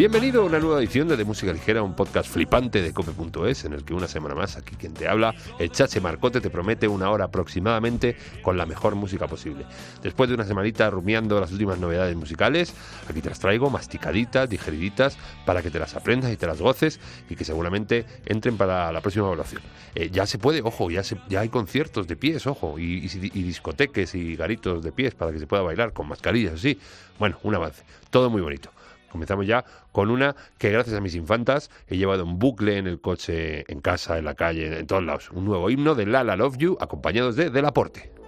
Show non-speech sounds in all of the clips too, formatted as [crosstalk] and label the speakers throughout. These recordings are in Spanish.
Speaker 1: Bienvenido a una nueva edición de De Música Ligera, un podcast flipante de cope.es, en el que una semana más, aquí quien te habla, el Chache Marcote, te promete una hora aproximadamente con la mejor música posible. Después de una semanita rumiando las últimas novedades musicales, aquí te las traigo masticaditas, digeriditas, para que te las aprendas y te las goces y que seguramente entren para la próxima evaluación. Eh, ya se puede, ojo, ya, hay conciertos de pies, ojo, y, y discoteques y garitos de pies para que se pueda bailar con mascarillas, así. Bueno, un avance. Todo muy bonito. Comenzamos ya con una que gracias a mis infantas he llevado en bucle en el coche, en casa, en la calle, en todos lados. Un nuevo himno de Lala Love You acompañados de Del Aporte.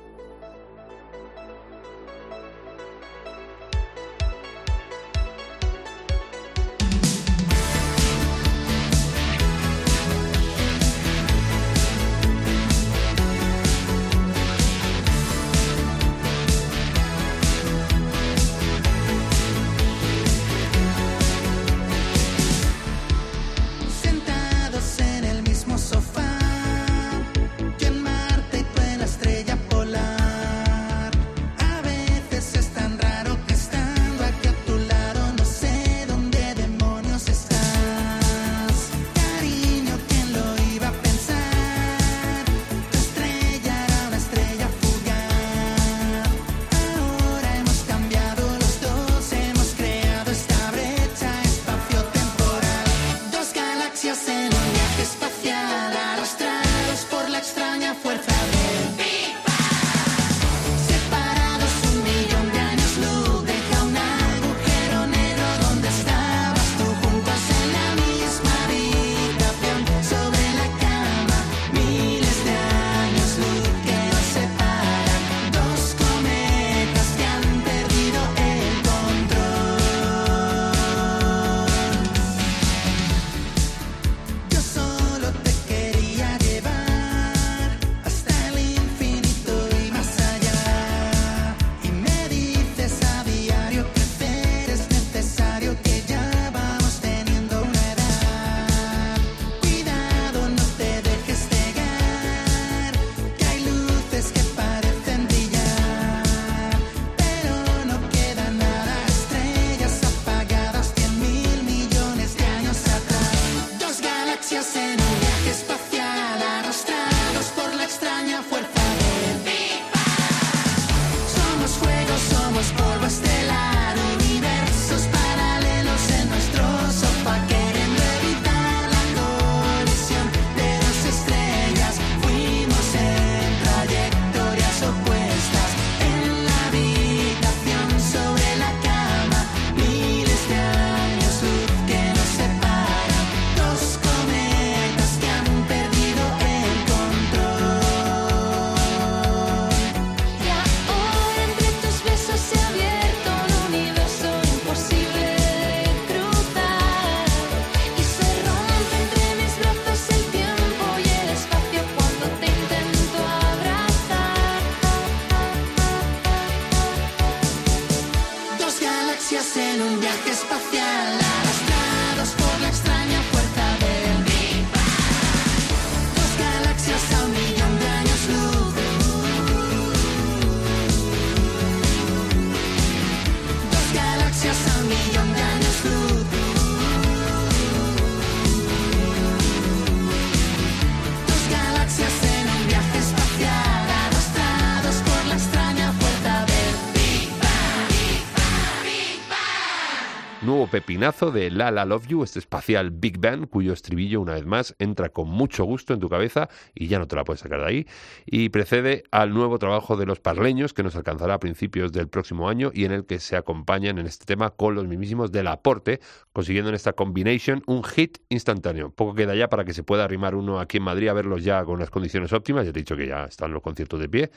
Speaker 1: De La La Love You, este espacial Big Bang, cuyo estribillo, una vez más, entra con mucho gusto en tu cabeza y ya no te la puedes sacar de ahí, y precede al nuevo trabajo de los parleños que nos alcanzará a principios del próximo año y en el que se acompañan en este tema con los mismísimos del aporte, consiguiendo en esta combination un hit instantáneo. Poco queda ya para que se pueda arrimar uno aquí en Madrid a verlos ya con las condiciones óptimas, ya te he dicho que ya están los conciertos de pie,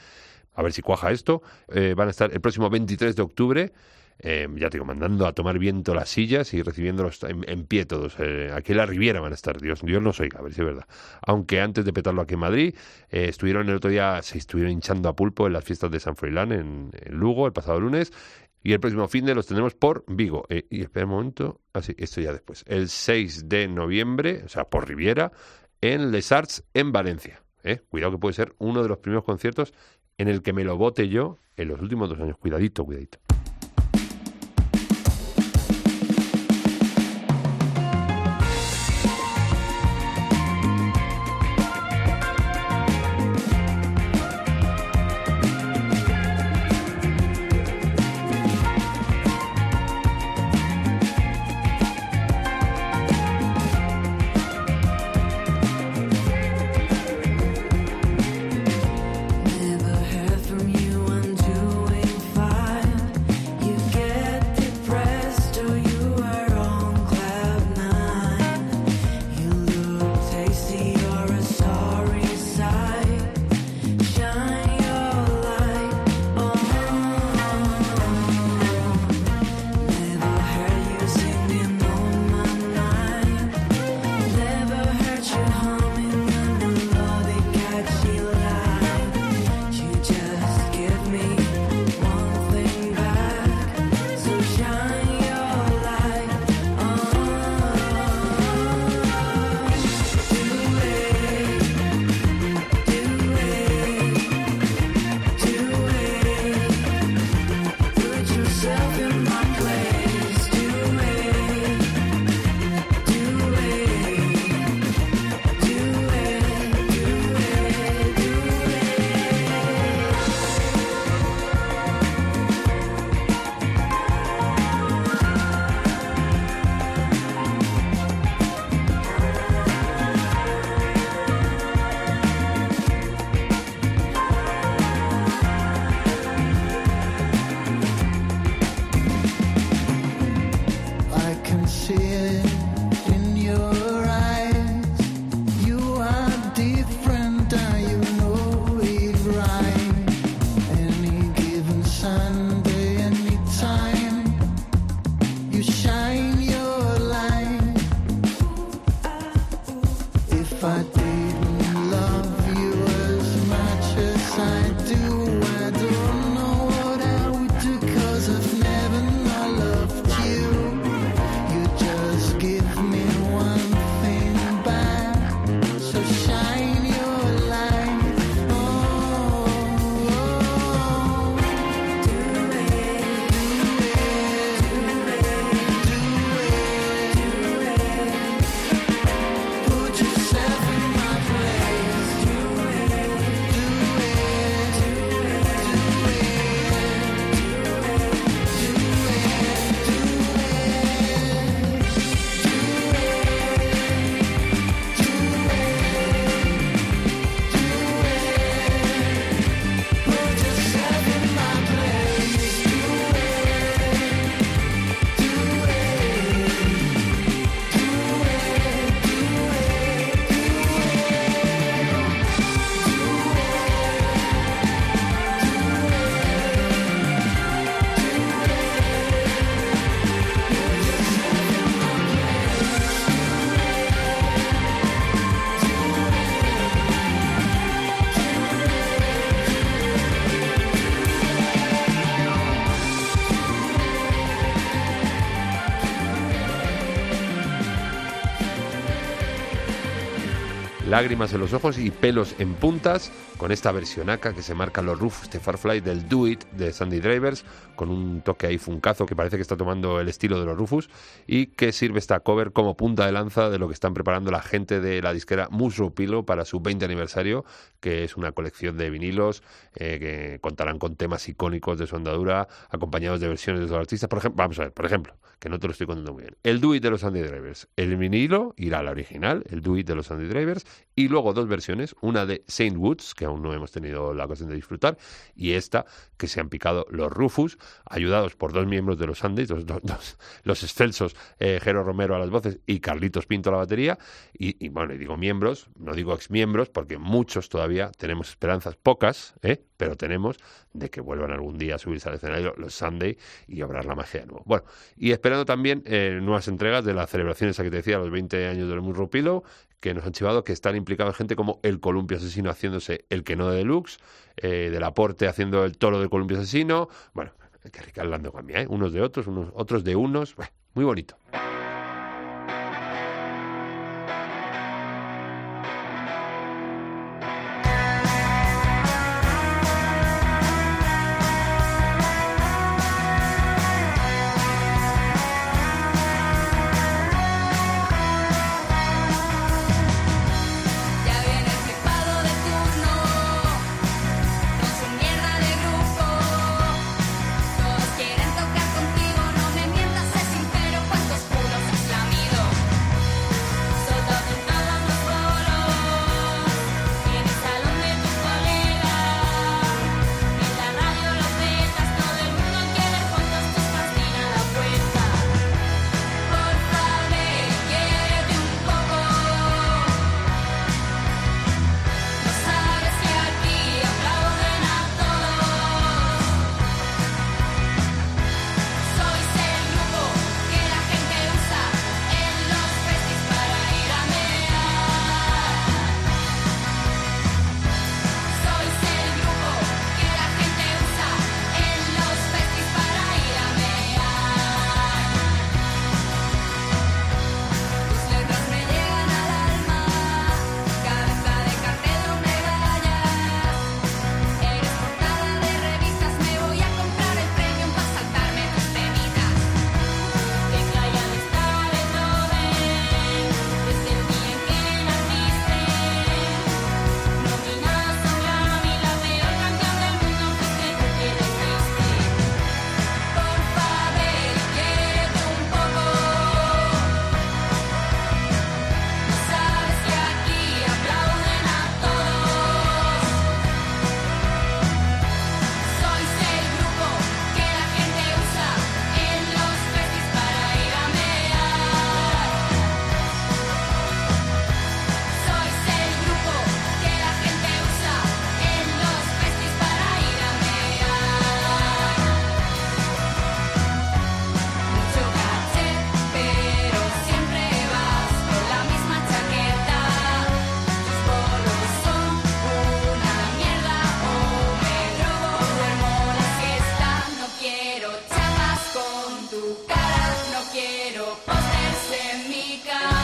Speaker 1: a ver si cuaja esto. Eh, van a estar el próximo 23 de octubre eh, ya te digo, mandando a tomar viento las sillas y recibiéndolos en, pie todos. Eh, aquí en la Riviera van a estar, Dios, Dios nos oiga, a ver si es verdad. Aunque antes de petarlo aquí en Madrid, eh, estuvieron el otro día, se estuvieron hinchando a pulpo en las fiestas de San Froilán en, Lugo el pasado lunes. Y el próximo fin de los tendremos por Vigo. y espera un momento, así, ah, esto ya después. El 6 de noviembre, o sea, por Riviera, en Les Arts en Valencia. Cuidado que puede ser uno de los primeros conciertos en el que me lo bote yo en los últimos dos años. Cuidadito, cuidadito.
Speaker 2: Lágrimas en los ojos y pelos en puntas, con esta versionaca que se marca los Rufus de Farfly del Do It de Sandy Drivers, con un toque ahí funcazo que parece que está tomando el estilo de los Rufus, y que sirve esta cover como punta de lanza de lo que están preparando la gente de la disquera Musro Pilo para su 20 aniversario, que es una colección de vinilos eh, que contarán con temas icónicos de su andadura, acompañados de versiones de los artistas. Por ejemplo, vamos a ver, por ejemplo, que no te lo estoy contando muy bien. El Do It de los Sandy Drivers. El vinilo irá a la original, el Do It de los Sandy Drivers, y luego dos versiones, una de Saint Woods, que aún no hemos tenido la ocasión de disfrutar, y esta que se han picado los Rufus, ayudados por dos miembros de los Sandys, los, los excelsos eh, Jero Romero a las voces y Carlitos Pinto a la batería, y, bueno, y digo miembros, no digo exmiembros, porque muchos todavía tenemos esperanzas, pocas, ¿eh? pero tenemos de que vuelvan algún día a subirse al escenario los Sunday y obrar la magia de nuevo. Bueno, y esperando también eh, nuevas entregas de las celebraciones, a que te decía, los 20 años del Murrupilo, que nos han chivado que están implicados gente como el Columpio Asesino haciéndose el que no de Deluxe, eh, del Aporte haciendo el toro de Columpio Asesino, bueno, que rica hablando con ¿eh? unos de otros, unos, otros de unos, muy bonito. música.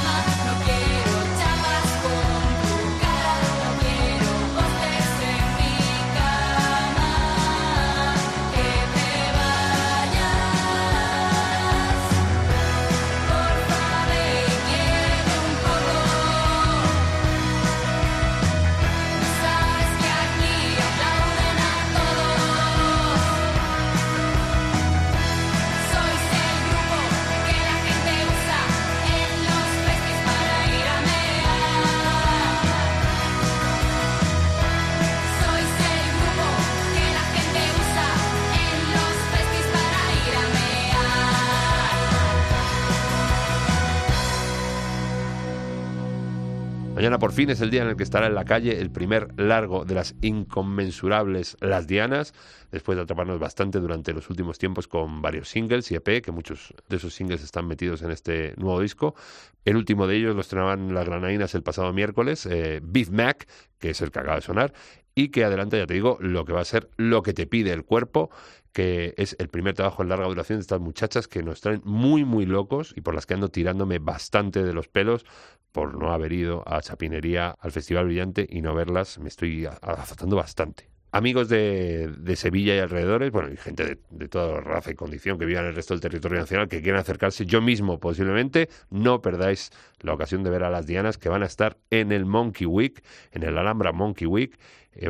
Speaker 2: Mañana por fin es el día en el que estará en la calle el primer largo de las inconmensurables Las Dianas, después de atraparnos bastante durante los últimos tiempos con varios singles y EP, que muchos de esos singles están metidos en este nuevo disco. El último de ellos lo estrenaban las granainas el pasado miércoles, eh, Beef Mac, que es el que acaba de sonar,
Speaker 3: y que adelanta, ya te digo, lo que va a ser lo que te pide el cuerpo, que es el primer trabajo en larga duración de estas muchachas que nos traen muy, muy locos y por las que ando tirándome bastante de los pelos por no haber ido a Chapinería, al Festival Brillante y no verlas, me estoy azotando bastante. Amigos de, de, Sevilla y alrededores, bueno, y gente de, de, toda raza y condición que viva en el resto del territorio nacional que quieran acercarse, yo mismo posiblemente, no perdáis la ocasión de ver a las Dianas que van a estar en el Monkey Week, en el Alhambra Monkey Week,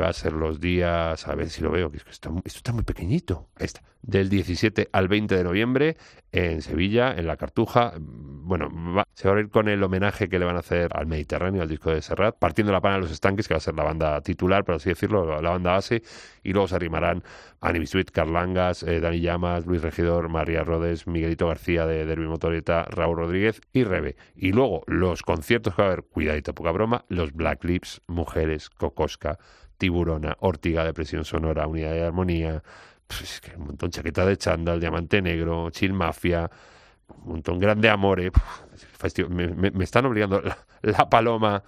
Speaker 3: va a ser los días, a ver si lo veo, que esto está, muy pequeñito, ahí está, del 17 al 20 de noviembre en Sevilla, en la Cartuja. Bueno, se va a ir con el homenaje que le van a hacer al Mediterráneo, al disco de Serrat, partiendo la pana de los estanques, que va a ser la banda titular, por así decirlo, la banda base, y luego se arrimarán Annie Sweet, Carlangas, eh, Dani Llamas, Luis Regidor, María Rodes, Miguelito García de Derby Motoreta, Raúl Rodríguez y Rebe. Y luego los conciertos que va a haber, cuidadito, poca broma, los Black Lips, Mujeres, Cocosca, Tiburona, Ortiga de Presión Sonora, Unidad de Armonía, un montón, Chaqueta de Chándal, Diamante Negro, Chill Mafia, un montón, Grande Amore, me, están obligando, la, Paloma,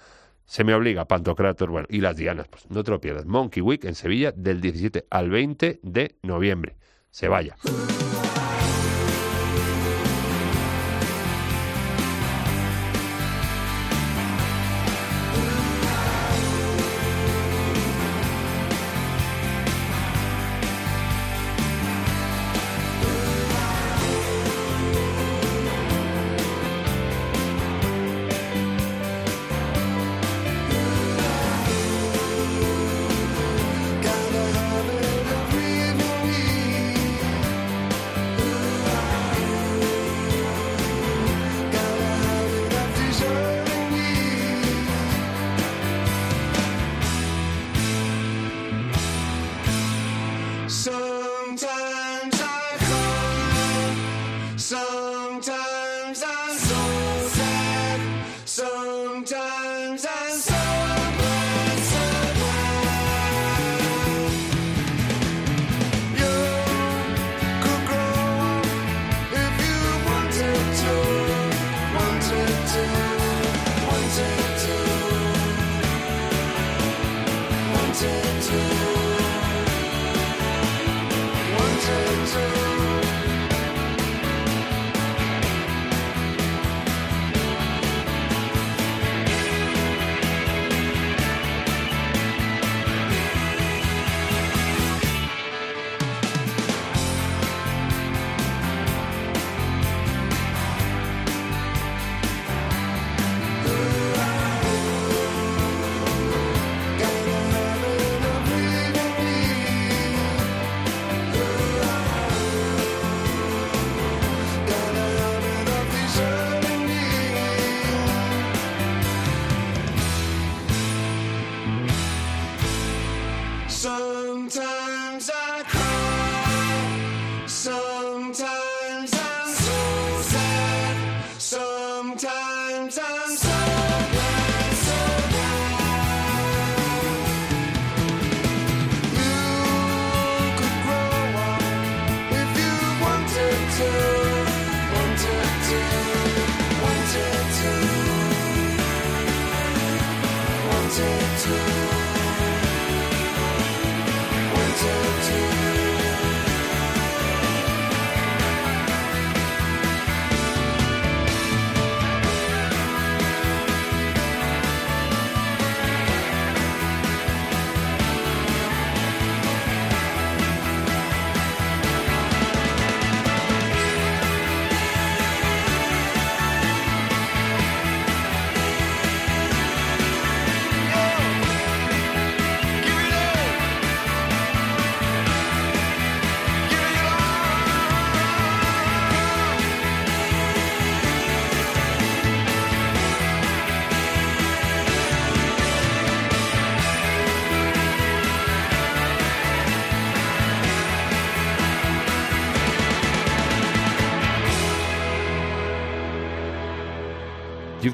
Speaker 3: se me obliga, Pantocrator, bueno, y las Dianas, pues no te lo pierdas, Monkey Week en Sevilla del 17 al 20 de noviembre, se vaya.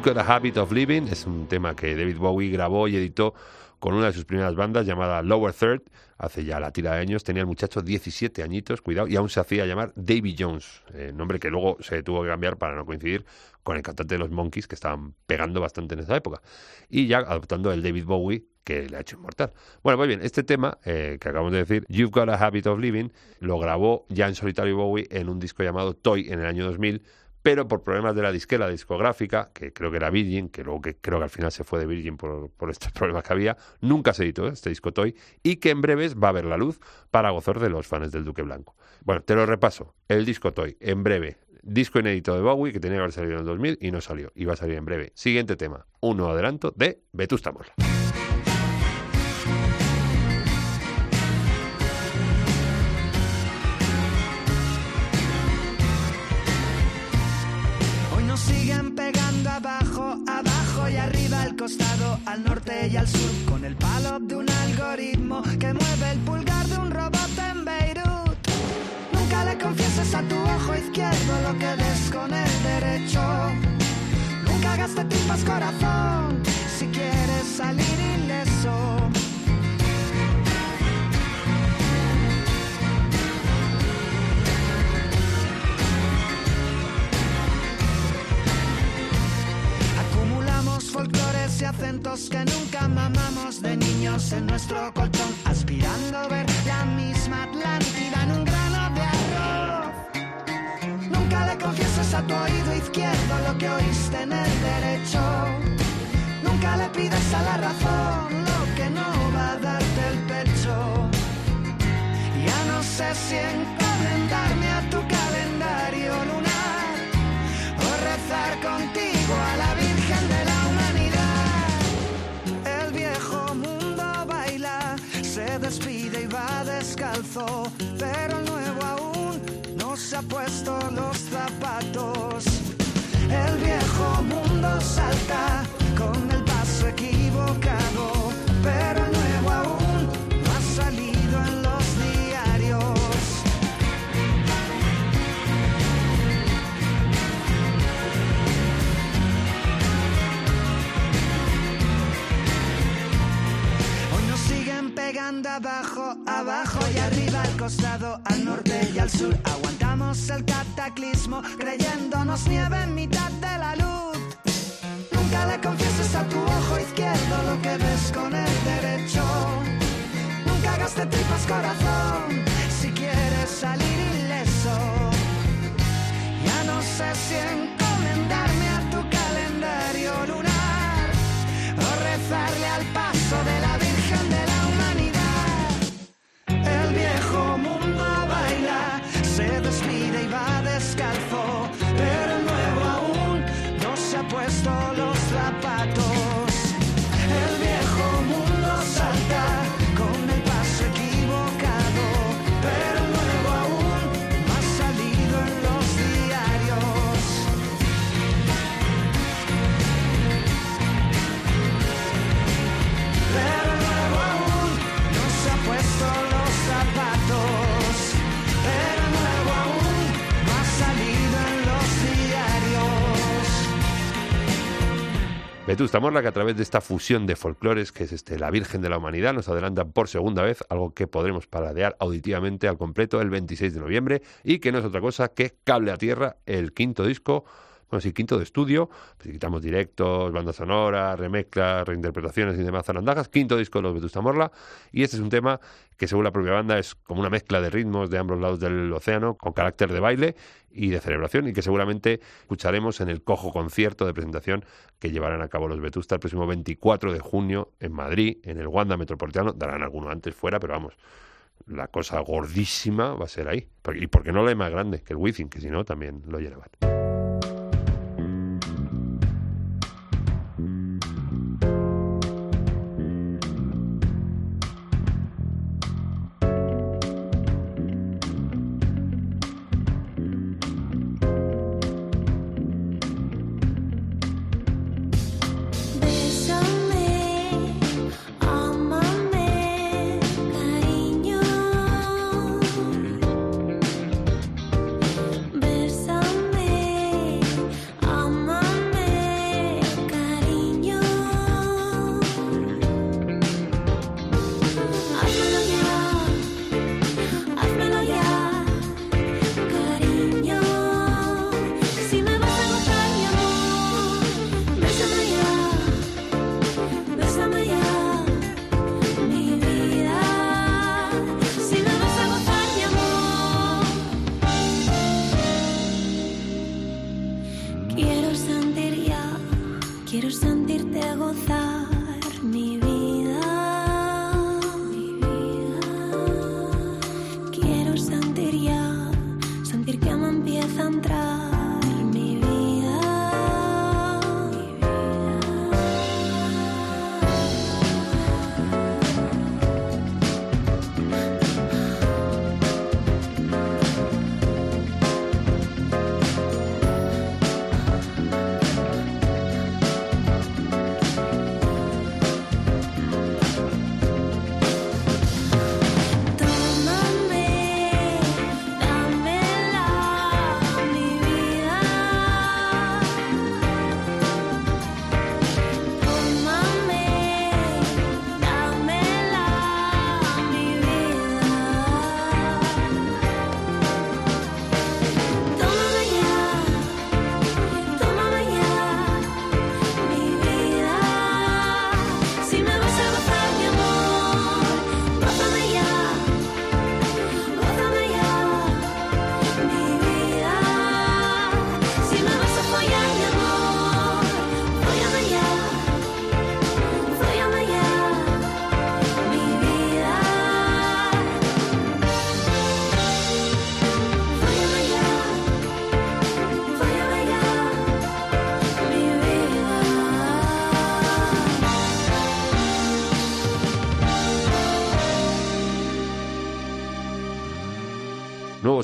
Speaker 3: You've Got a Habit of Living es un tema que David Bowie grabó y editó con una de sus primeras bandas llamada Lower Third, hace ya la tira de años. Tenía el muchacho 17 añitos, cuidado, y aún se hacía llamar Davy Jones, eh, nombre que luego se tuvo que cambiar para no coincidir con el cantante de los Monkeys, que estaban pegando bastante en esa época. Y ya adoptando el David Bowie que le ha hecho inmortal. Bueno, muy bien, este tema eh, que acabamos de decir, You've Got a Habit of Living, lo grabó ya en solitario Bowie en un disco llamado Toy en el año 2000, pero por problemas de la disquera discográfica, que creo que era Virgin, que luego que creo que al final se fue de Virgin por, por [laughs] estos problemas que había, nunca se editó este disco Toy y que en breves va a ver la luz para gozar de los fans del Duque Blanco. Bueno, te lo repaso. El disco Toy, en breve, disco inédito de Bowie que tenía que haber salido en el 2000 y no salió. Y va a salir en breve. Siguiente tema, un nuevo adelanto de Vetusta.
Speaker 4: Al norte y al sur, con el palo de un algoritmo que mueve el pulgar de un robot en Beirut. Nunca le confieses a tu ojo izquierdo lo que ves con el derecho. Nunca hagas de tripas corazón si quieres salir ileso. Acentos que nunca mamamos de niños en nuestro colchón, aspirando a ver la misma Atlántida en un grano de arroz. Nunca le confieses a tu oído izquierdo lo que oíste en el derecho. Nunca le pides a la razón lo que no va a darte el pecho. Ya no sé si encomendarme a tu calendario lunar o rezar contigo a ha puesto los zapatos. El viejo mundo salta con el paso equivocado, pero el nuevo aún no ha salido en los diarios. Hoy nos siguen pegando abajo, abajo y arriba, al norte y al sur. Aguantamos el cataclismo, creyéndonos nieve en mitad de la luz. Nunca le confieses a tu ojo izquierdo lo que ves con el derecho. Nunca hagas de tripas corazón si quieres salir ileso. Ya no sé si encomendarme a tu calendario lunar o rezarle al paso de la Virgen pero
Speaker 3: Vetusta Morla, que a través de esta fusión de folclores, que es este La Virgen de la Humanidad, nos adelantan por segunda vez algo que podremos paladear auditivamente al completo el 26 de noviembre y que no es otra cosa que Cable a Tierra, el quinto disco bueno, sí, quinto de estudio, pues quitamos directos, bandas sonoras, remezclas, reinterpretaciones y demás zarandajas, quinto disco de los Vetusta Morla, y este es un tema que según la propia banda es como una mezcla de ritmos de ambos lados del océano, con carácter de baile y de celebración, y que seguramente escucharemos en el cojo concierto de presentación que llevarán a cabo los Vetusta el próximo 24 de junio en Madrid, en el Wanda Metropolitano, darán alguno antes fuera, pero vamos, la cosa gordísima va a ser ahí. Y porque no la es más grande que el Wizzing, que si no también lo llenaban.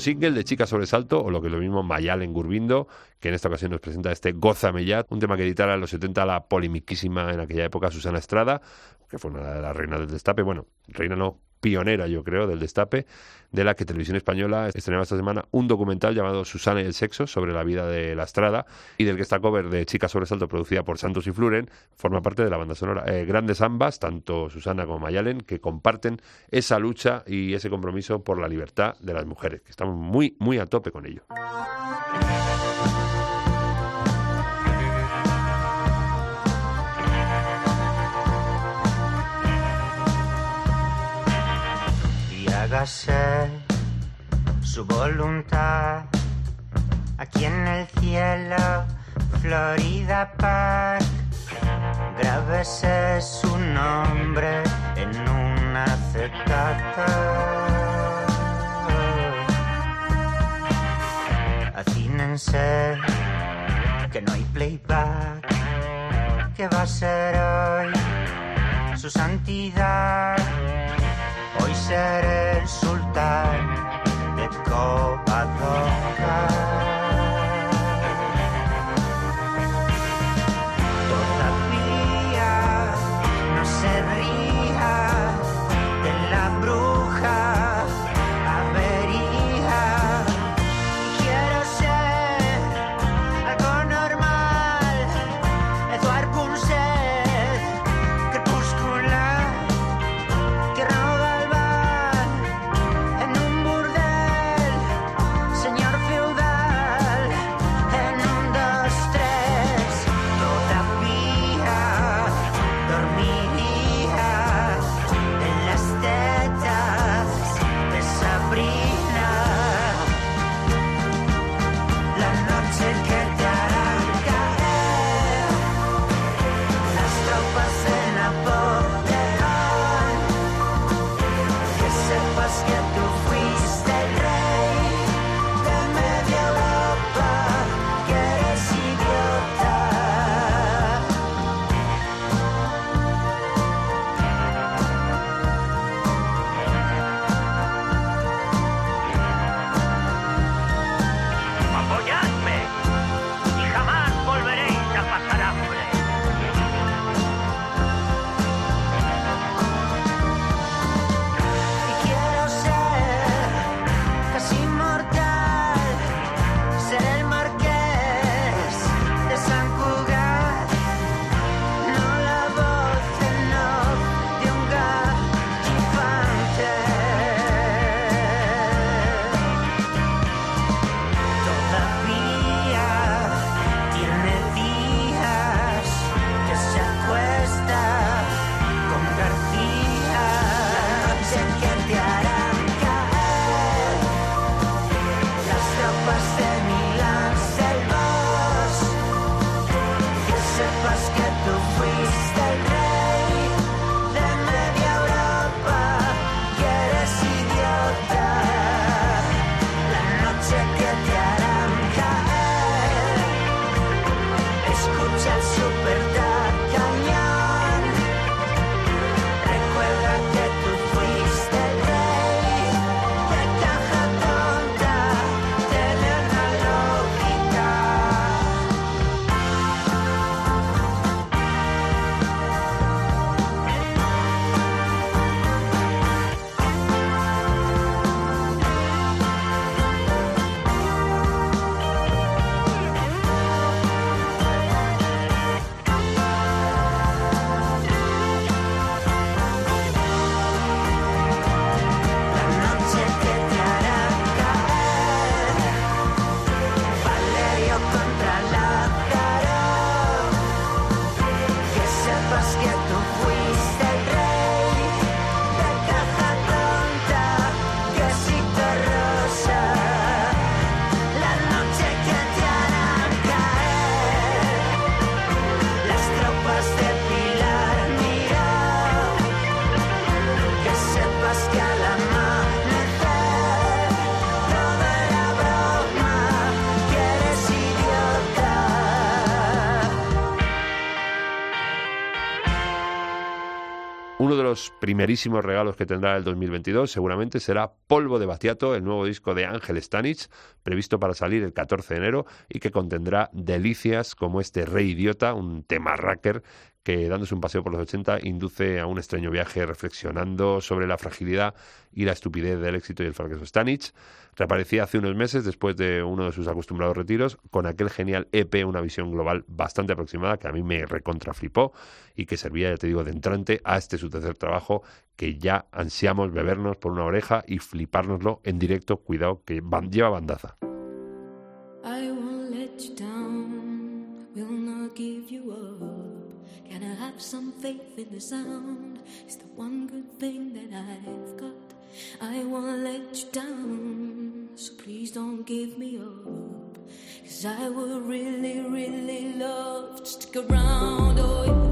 Speaker 3: Single de Chica Sobresalto, o lo que es lo mismo Mayal en Gurbindo, que en esta ocasión nos presenta este Goza Mellat, un tema que editara en los 70 la polimiquísima en aquella época Susana Estrada, que fue una de las reinas del destape, bueno, reina no, pionera yo creo del destape, de la que Televisión Española estrenaba esta semana un documental llamado Susana y el sexo sobre la vida de la Estrada y del que esta cover de Chica Sobresalto producida por Santos y Fluren forma parte de la banda sonora. Eh, grandes ambas, tanto Susana como Mayalen, que comparten esa lucha y ese compromiso por la libertad de las mujeres, que estamos muy, muy a tope con ello.
Speaker 1: Hágase su voluntad aquí en el cielo, Florida Park. Grábese su nombre en un acetato. Acínense que no hay playback, que va a ser hoy su santidad. Seré el sultán de Covadonga. Todavía no se ría de la bruja the way
Speaker 3: primerísimos regalos que tendrá el 2022 seguramente será Polvo de Baciato, el nuevo disco de Ángel Stanich, previsto para salir el 14 de enero y que contendrá delicias como este Rey Idiota, un tema racker que dándose un paseo por los 80 induce a un extraño viaje reflexionando sobre la fragilidad y la estupidez del éxito y el fracaso Stanich. Reaparecía hace unos meses después de uno de sus acostumbrados retiros con aquel genial EP, una visión global bastante aproximada que a mí me recontraflipó y que servía, ya te digo, de entrante a este su tercer trabajo que ya ansiamos bebernos por una oreja y flipárnoslo en directo. Cuidado que lleva bandaza.
Speaker 5: Faith in the sound? It's the one good thing that I've got. I won't let you down, so please don't give me up. Cause I would really, really love to stick around. Oh, yes.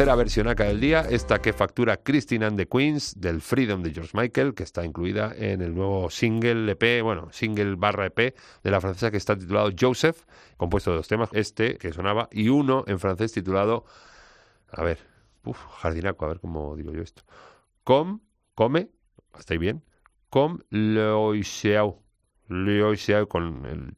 Speaker 3: Tercera versión acá del día, esta que factura Christine and the Queens del Freedom de George Michael, que está incluida en el nuevo single EP, bueno, single barra EP de la francesa que está titulado Joseph, compuesto de dos temas, este que sonaba, y uno en francés titulado, a ver, uf, jardinaco, a ver cómo digo yo esto. Com, come, ¿estáis bien? Com l'oiseau, l'oiseau con el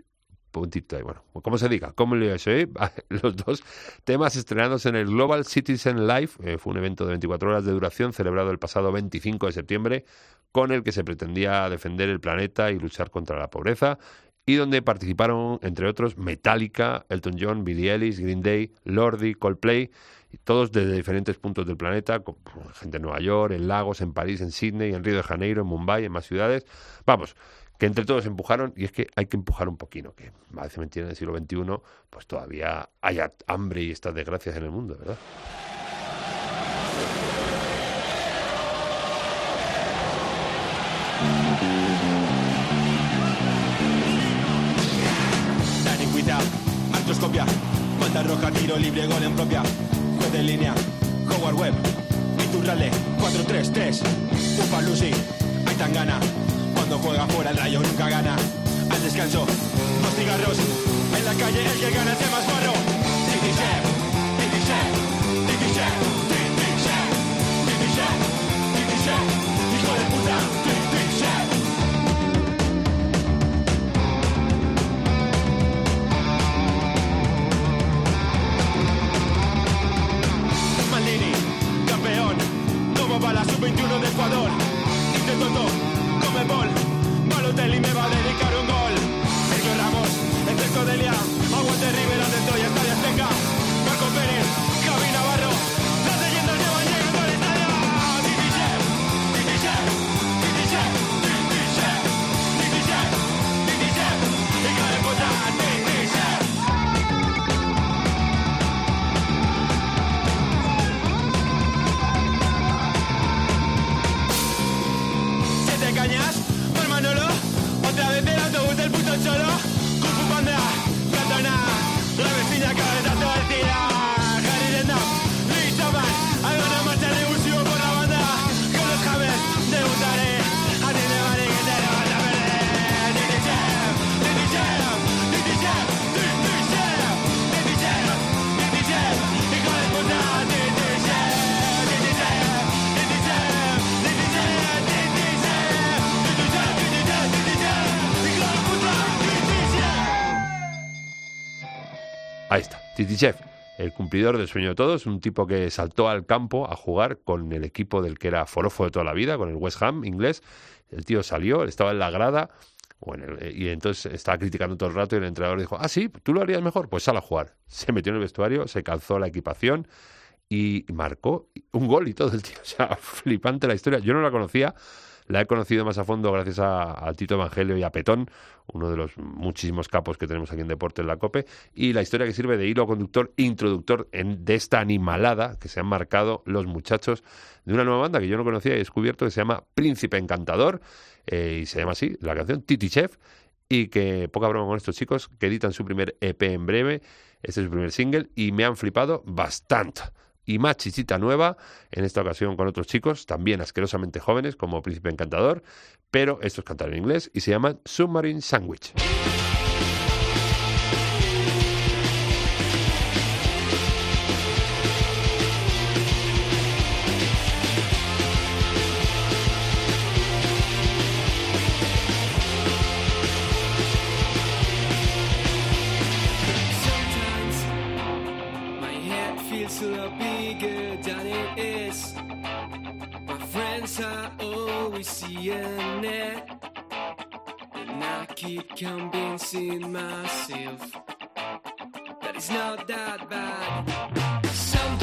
Speaker 3: puntito ahí, bueno, como se diga, como le soy, [laughs] los dos temas estrenados en el Global Citizen Life, eh, fue un evento de 24 horas de duración celebrado el pasado 25 de septiembre, con el que se pretendía defender el planeta y luchar contra la pobreza, y donde participaron, entre otros, Metallica, Elton John, Billie Ellis, Green Day, Lordi, Coldplay, y todos desde diferentes puntos del planeta, gente en Nueva York, en Lagos, en París, en Sydney, en Río de Janeiro, en Mumbai, en más ciudades. Vamos, que entre todos empujaron, y es que hay que empujar un poquito, que parece mentira en el siglo XXI, pues todavía haya hambre y estas desgracias en el mundo, ¿verdad?
Speaker 6: La iniquidad, artroscopia, banda roja, tiro libre, gol en propia, juez de línea, Howard Webb, Iturralde, 4-3-3, Ufa Lucy, hay tan gana, cuando juega fuera el rayo nunca gana. Al descanso, los cigarros. En la calle el que gana es más barro. Hijo de puta. Maldini, campeón, como va la sub-21 de Ecuador. Y toto, del Chef,
Speaker 3: el cumplidor del sueño de todos, un tipo que saltó al campo a jugar con el equipo del que era forofo de toda la vida, con el West Ham inglés. El tío salió, estaba en la grada bueno, y entonces estaba criticando todo el rato y el entrenador dijo, ah, sí, tú lo harías mejor, pues sal a jugar. [laughs] Se metió en el vestuario, se calzó la equipación y marcó un gol y todo el tío. [laughs] O sea, flipante la historia. Yo no la conocía, la he conocido más a fondo gracias a, Tito Evangelio y a Petón, uno de los muchísimos capos que tenemos aquí en Deporte la COPE, y la historia que sirve de hilo conductor, introductor en, de esta animalada que se han marcado los muchachos de una nueva banda que yo no conocía y he descubierto que se llama Príncipe Encantador, eh, y se llama así, la canción Titi Chef, y que poca broma con estos chicos que editan su primer EP en breve, este es su primer single, y me han flipado bastante y más chichita nueva, en esta ocasión con otros chicos, también asquerosamente jóvenes, como Príncipe Encantador, pero estos cantan en inglés y se llaman Submarine Sandwich.
Speaker 7: Feels a lot bigger than it is. My friends are always seeing it. And I keep convincing myself that it's not that bad. Some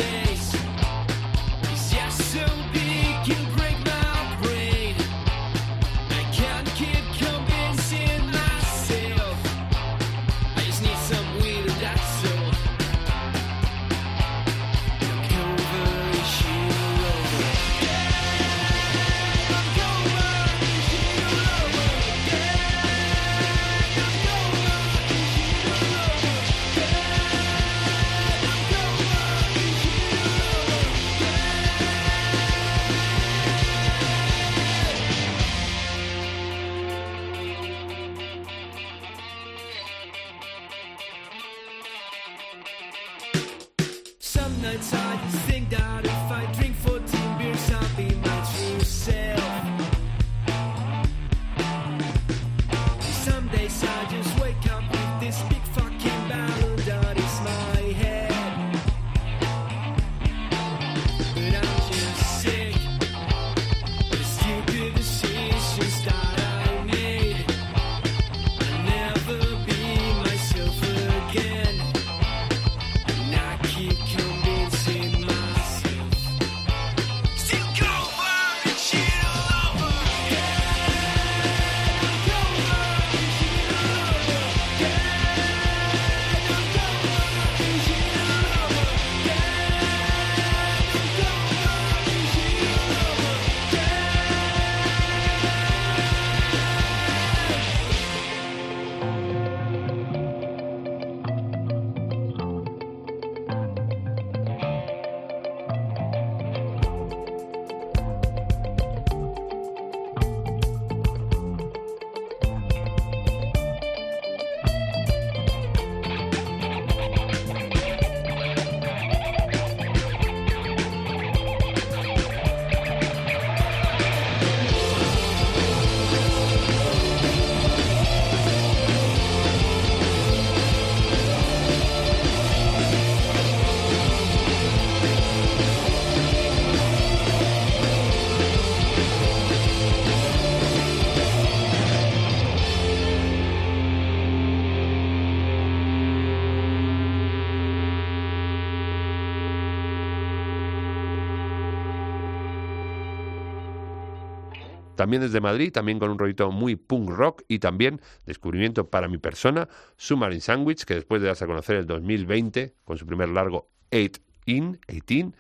Speaker 3: También desde Madrid, también con un rollito muy punk rock y también descubrimiento para mi persona, Submarine Sandwich, que después de darse a conocer el 2020 con su primer largo 8 in, 18,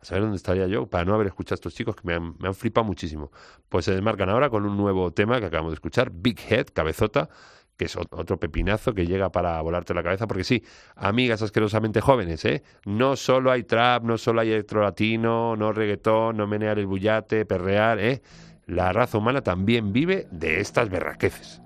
Speaker 3: a saber dónde estaría yo para no haber escuchado a estos chicos que me han, me han flipado muchísimo. Pues se desmarcan ahora con un nuevo tema que acabamos de escuchar, Big Head, Cabezota, que es ot- otro pepinazo que llega para volarte la cabeza, porque sí, amigas asquerosamente jóvenes, ¿eh? No solo hay trap, no solo hay electro latino, no reggaetón, no menear el bullate, perrear, ¿eh? La raza humana también vive de estas berraqueces.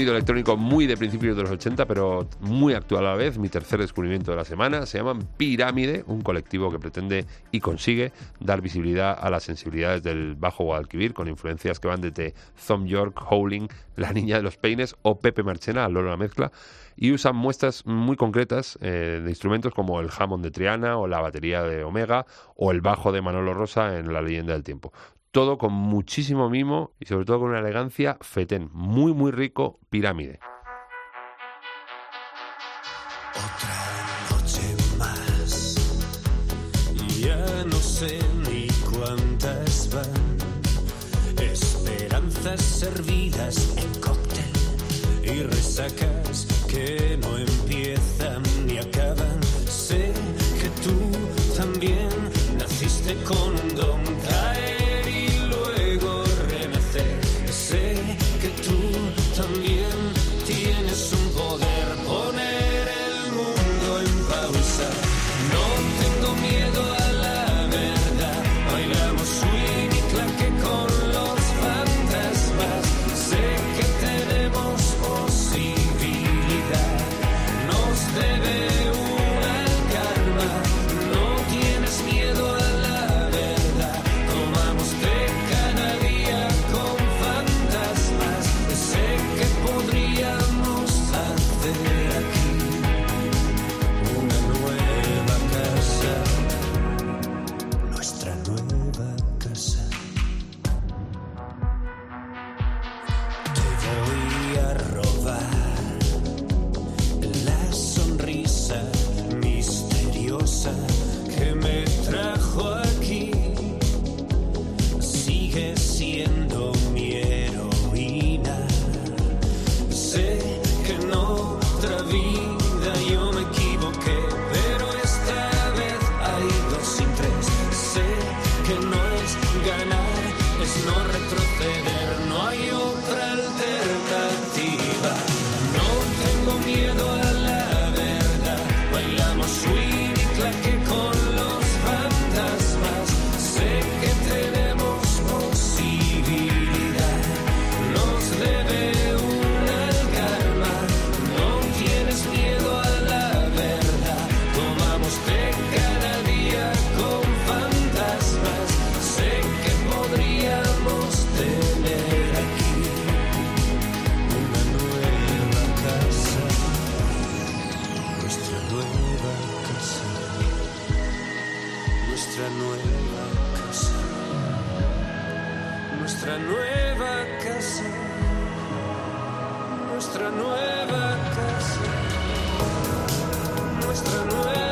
Speaker 3: Sonido electrónico muy de principios de los 80, pero muy actual a la vez. Mi tercer descubrimiento de la semana se llaman Pirámide, un colectivo que pretende y consigue dar visibilidad a las sensibilidades del bajo Guadalquivir, con influencias que van desde Thom York, Howling, La Niña de los Peines o Pepe Marchena, al loro la mezcla, y usan muestras muy concretas eh, de instrumentos como el Hammond de Triana o la batería de Omega o el bajo de Manolo Rosa en La Leyenda del Tiempo todo con muchísimo mimo y sobre todo con una elegancia fetén, muy muy rico, pirámide.
Speaker 8: Otra noche más. Ya no sé ni cuántas van. Esperanzas servidas en cóctel y resacas que no empiezan ni acaban. Sé que tú también naciste con nuestra nueva casa, nuestra nueva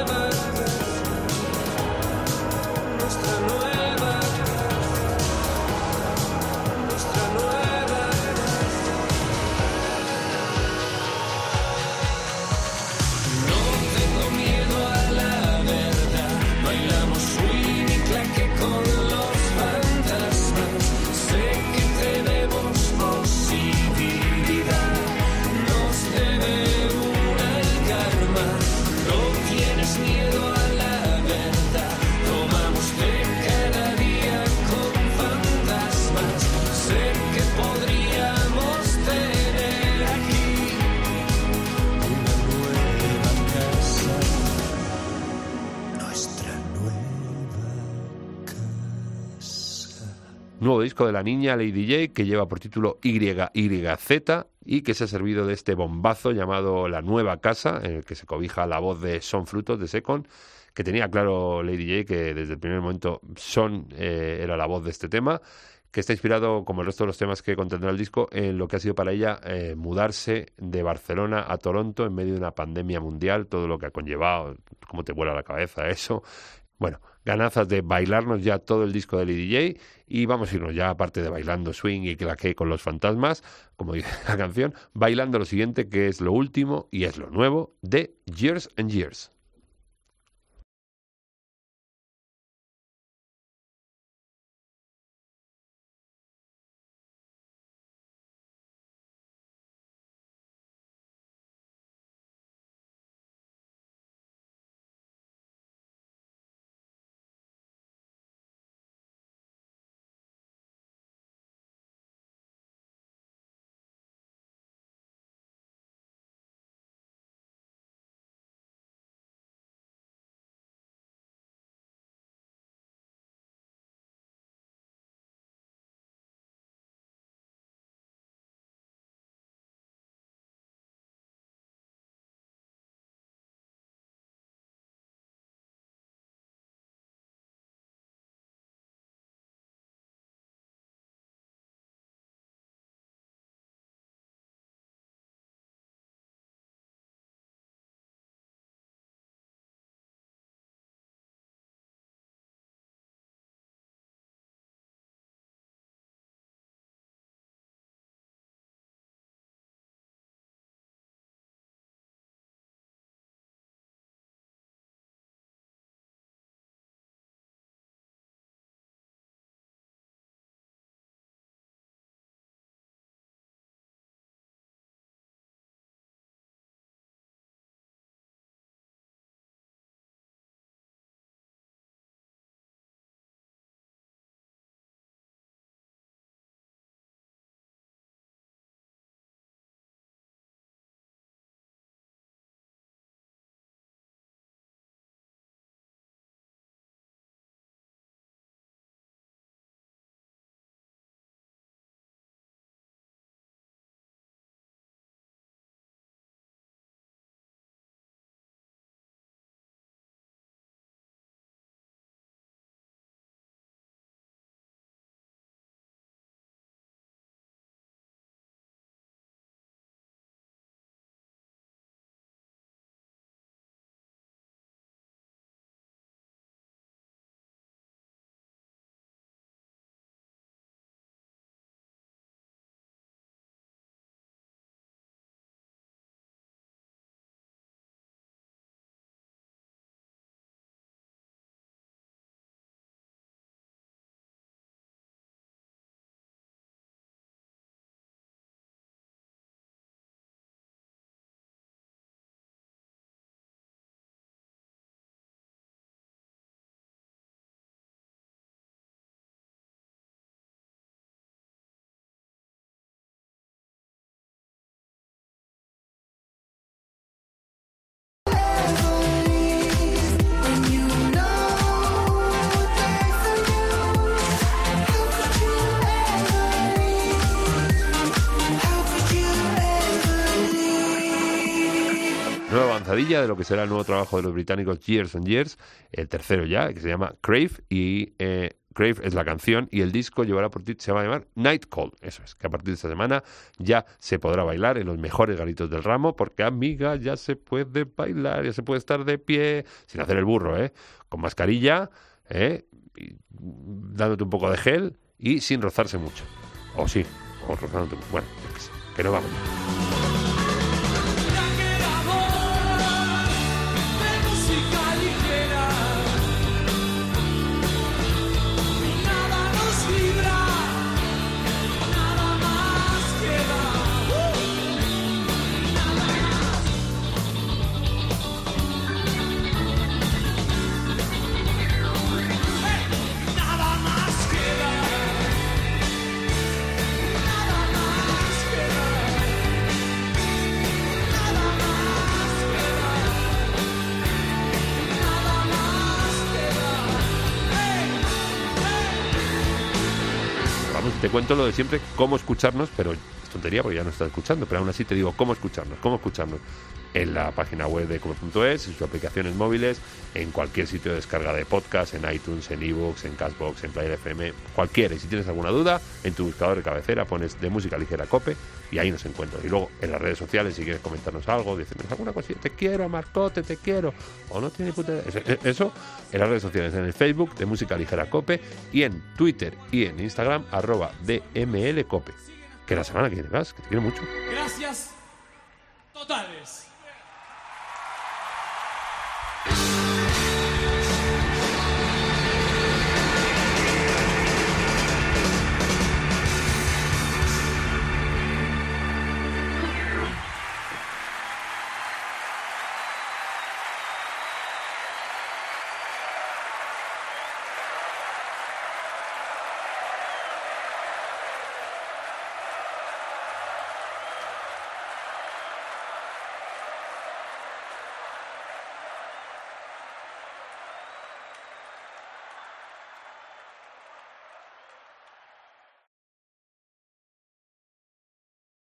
Speaker 3: Disco de la niña Lady J que lleva por título YYZ y que se ha servido de este bombazo llamado La Nueva Casa, en el que se cobija la voz de Son Frutos de Second, que tenía claro Lady J que desde el primer momento Son eh, era la voz de este tema que está inspirado, como el resto de los temas que contendrá el disco, en lo que ha sido para ella eh, mudarse de Barcelona a Toronto en medio de una pandemia mundial, todo lo que ha conllevado, cómo te vuela la cabeza eso. Bueno, ganazas de bailarnos ya todo el disco de Lady J y vamos a irnos ya, aparte de bailando swing y claqué con los fantasmas, como dice la canción, bailando lo siguiente que es lo último y es lo nuevo de Years and Years. De lo que será el nuevo trabajo de los británicos Years and Years, el tercero ya, que se llama Crave, y eh, Crave es la canción, y el disco llevará por ti, se va a llamar Night Call, eso es, que a partir de esta semana ya se podrá bailar en los mejores garitos del ramo, porque amiga, ya se puede bailar, ya se puede estar de pie, sin hacer el burro, ¿eh? Con mascarilla, ¿eh? Dándote un poco de gel y sin rozarse mucho. O sí, o rozándote, bueno, qué sé, que no vamos. Cuento lo de siempre, cómo escucharnos, pero es tontería porque ya no estás escuchando, pero aún así te digo cómo escucharnos, cómo escucharnos en la página web de Cope.es, en sus aplicaciones móviles, en cualquier sitio de descarga de podcast, en iTunes, en iVoox, en Castbox, en Player FM, cualquiera. Y si tienes alguna duda, en tu buscador de cabecera pones de música ligera Cope y ahí nos encuentras. Y luego en las redes sociales, si quieres comentarnos algo, decirnos alguna cosilla, te quiero, Marcote, te quiero, o no tiene puta... Eso, eso en las redes sociales, en el Facebook de música ligera Cope y en Twitter y en Instagram, arroba DML Cope. Que la semana que viene más, que te quiero mucho.
Speaker 7: Gracias totales.